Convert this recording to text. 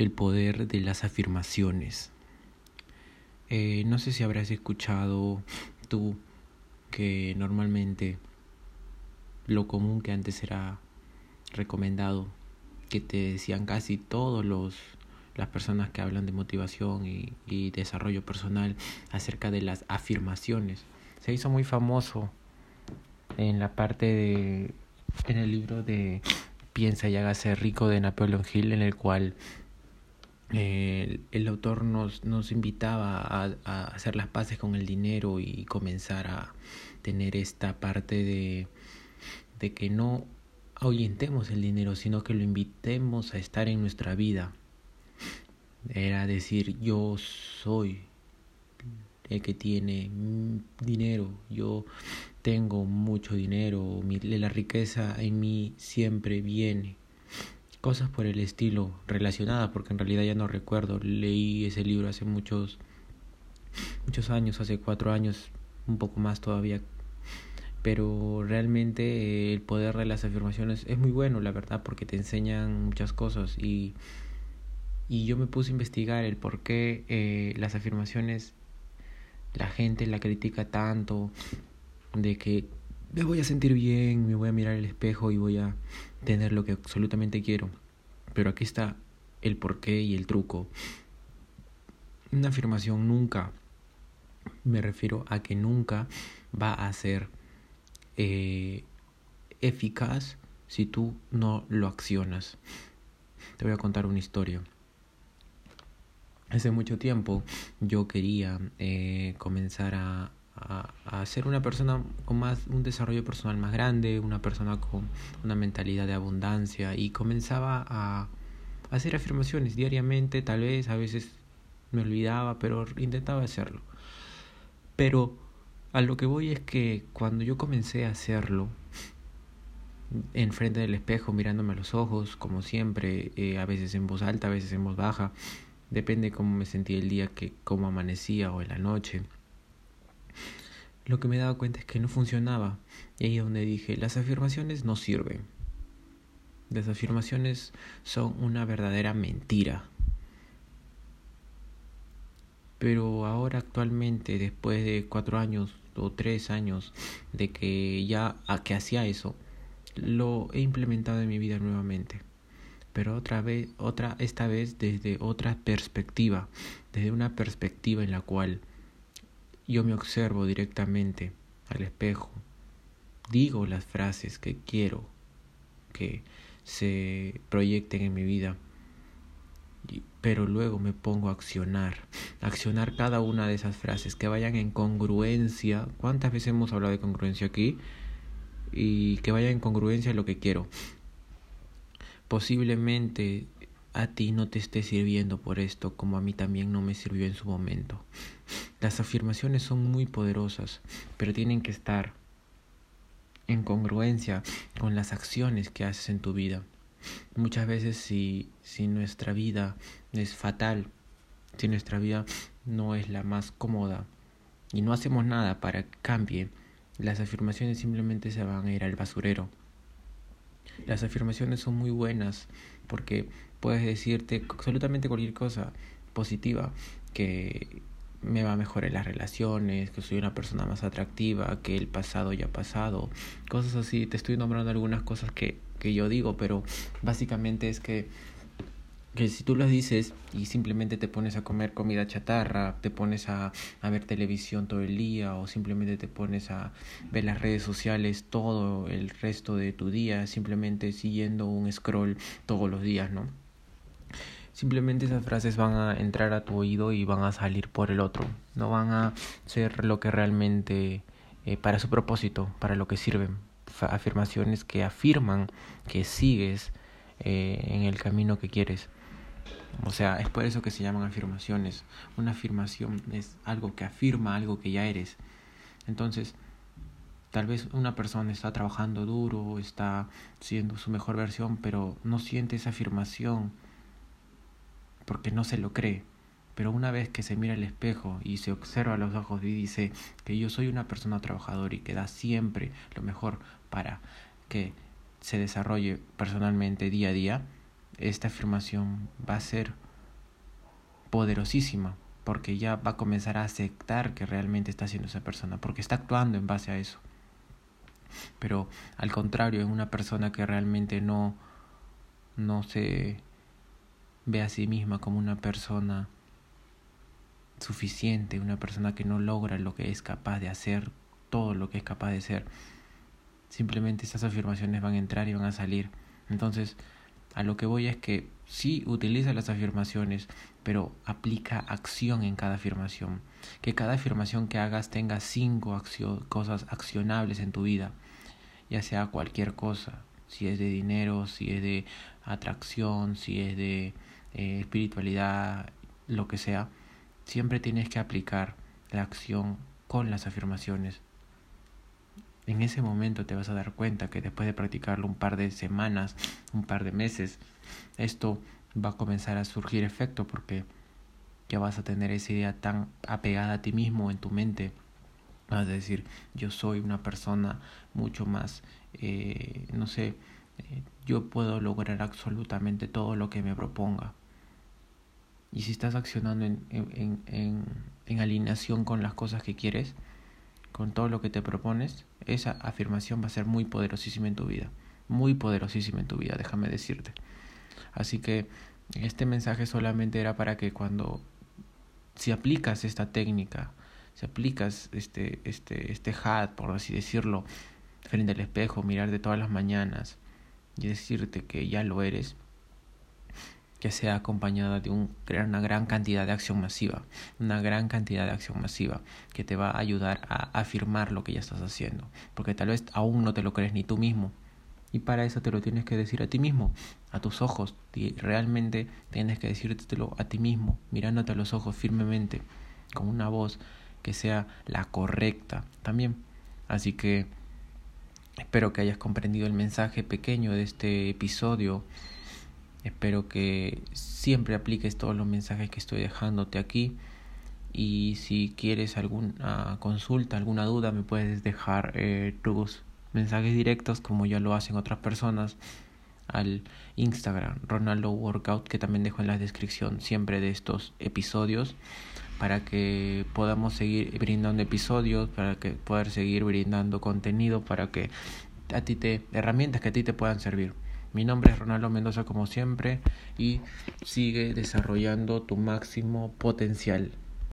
el poder de las afirmaciones. Eh, no sé si habrás escuchado tú que normalmente lo común que antes era recomendado, que te decían casi todos los las personas que hablan de motivación y, desarrollo personal acerca de las afirmaciones. Se hizo muy famoso en la parte de en el libro de Piensa y hágase rico de Napoleon Hill en el cual eh, el autor nos, nos invitaba a, a, hacer las paces con el dinero y comenzar a tener esta parte de, de que no ahuyentemos el dinero, sino que lo invitemos a estar en nuestra vida. Era decir, yo soy el que tiene dinero, yo tengo mucho dinero, la riqueza en mí siempre viene cosas por el estilo relacionadas, porque en realidad ya no recuerdo, leí ese libro hace muchos, muchos años, hace cuatro años, un poco más todavía, pero realmente eh, el poder de las afirmaciones es muy bueno, la verdad, porque te enseñan muchas cosas. Y, y yo me puse a investigar el por qué eh, las afirmaciones la gente la critica tanto, de que me voy a sentir bien, me voy a mirar el espejo y voy a tener lo que absolutamente quiero. Pero aquí está el porqué y el truco. Una afirmación nunca, me refiero a que nunca va a ser eh, eficaz si tú no lo accionas. Te voy a contar una historia. Hace mucho tiempo yo quería eh, comenzar a, a, ser una persona con más un desarrollo personal más grande, una persona con una mentalidad de abundancia y comenzaba a, hacer afirmaciones diariamente, tal vez a veces me olvidaba, pero intentaba hacerlo. Pero a lo que voy es que cuando yo comencé a hacerlo, enfrente del espejo, mirándome a los ojos, como siempre, eh, a veces en voz alta, a veces en voz baja, depende cómo me sentía el día, que cómo amanecía o en la noche lo que me daba cuenta es que no funcionaba. Y ahí es donde dije, las afirmaciones no sirven. Las afirmaciones son una verdadera mentira. Pero ahora actualmente, después de cuatro años o tres años de que ya que hacía eso, lo he implementado en mi vida nuevamente. Pero otra vez, otra, esta vez desde otra perspectiva, desde una perspectiva en la cual yo me observo directamente al espejo, digo las frases que quiero que se proyecten en mi vida, pero luego me pongo a accionar, accionar cada una de esas frases que vayan en congruencia. ¿Cuántas veces hemos hablado de congruencia aquí? Y que vayan en congruencia a lo que quiero. Posiblemente a ti no te esté sirviendo por esto como a mí también no me sirvió en su momento. Las afirmaciones son muy poderosas, pero tienen que estar en congruencia con las acciones que haces en tu vida. Muchas veces si, si nuestra vida es fatal, si nuestra vida no es la más cómoda y no hacemos nada para que cambie, las afirmaciones simplemente se van a ir al basurero. Las afirmaciones son muy buenas porque puedes decirte absolutamente cualquier cosa positiva que me va a mejorar las relaciones, que soy una persona más atractiva, que el pasado ya ha pasado, cosas así. Te estoy nombrando algunas cosas que, que yo digo, pero básicamente es que que si tú las dices y simplemente te pones a comer comida chatarra, te pones a, ver televisión todo el día o simplemente te pones a ver las redes sociales todo el resto de tu día, simplemente siguiendo un scroll todos los días, ¿no? Simplemente esas frases van a entrar a tu oído y van a salir por el otro, no van a ser lo que realmente eh, para su propósito, para lo que sirven. Afirmaciones que afirman que sigues eh, en el camino que quieres. O sea, es por eso que se llaman afirmaciones. Una afirmación es algo que afirma algo que ya eres. Entonces, tal vez una persona está trabajando duro, está siendo su mejor versión, pero no siente esa afirmación porque no se lo cree. Pero una vez que se mira al espejo y se observa a los ojos y dice que yo soy una persona trabajadora y que da siempre lo mejor para que se desarrolle personalmente día a día, esta afirmación va a ser poderosísima, porque ya va a comenzar a aceptar que realmente está siendo esa persona, porque está actuando en base a eso. Pero al contrario, en una persona que realmente no, no se ve a sí misma como una persona suficiente, una persona que no logra lo que es capaz de hacer, todo lo que es capaz de ser, simplemente esas afirmaciones van a entrar y van a salir. Entonces, a lo que voy es que sí utiliza las afirmaciones, pero aplica acción en cada afirmación. Que cada afirmación que hagas tenga cinco cosas accionables en tu vida, ya sea cualquier cosa, si es de dinero, si es de atracción, si es de eh, espiritualidad, lo que sea, siempre tienes que aplicar la acción con las afirmaciones. En ese momento te vas a dar cuenta que después de practicarlo un par de semanas, un par de meses, esto va a comenzar a surgir efecto porque ya vas a tener esa idea tan apegada a ti mismo en tu mente. Vas a decir, yo soy una persona mucho más, eh, no sé, eh, yo puedo lograr absolutamente todo lo que me proponga. Y si estás accionando en, en, en, en alineación con las cosas que quieres, con todo lo que te propones, esa afirmación va a ser muy poderosísima en tu vida. Muy poderosísima en tu vida, déjame decirte. Así que este mensaje solamente era para que cuando, si aplicas esta técnica, si aplicas este, este, este hat, por así decirlo, frente al espejo, mirar de todas las mañanas y decirte que ya lo eres, que sea acompañada de un, una gran cantidad de acción masiva, una gran cantidad de acción masiva que te va a ayudar a afirmar lo que ya estás haciendo, porque tal vez aún no te lo crees ni tú mismo. Y para eso te lo tienes que decir a ti mismo, a tus ojos. Y realmente tienes que decírtelo a ti mismo, mirándote a los ojos firmemente, con una voz que sea la correcta también. Así que espero que hayas comprendido el mensaje pequeño de este episodio Espero que siempre apliques todos los mensajes que estoy dejándote aquí. Y si quieres alguna consulta, alguna duda, me puedes dejar eh, tus mensajes directos, como ya lo hacen otras personas, al Instagram Ronaldo Workout, que también dejo en la descripción siempre de estos episodios, para que podamos seguir brindando episodios, para que poder seguir brindando contenido, para que a ti te herramientas que a ti te puedan servir. Mi nombre es Ronaldo Mendoza como siempre y sigue desarrollando tu máximo potencial.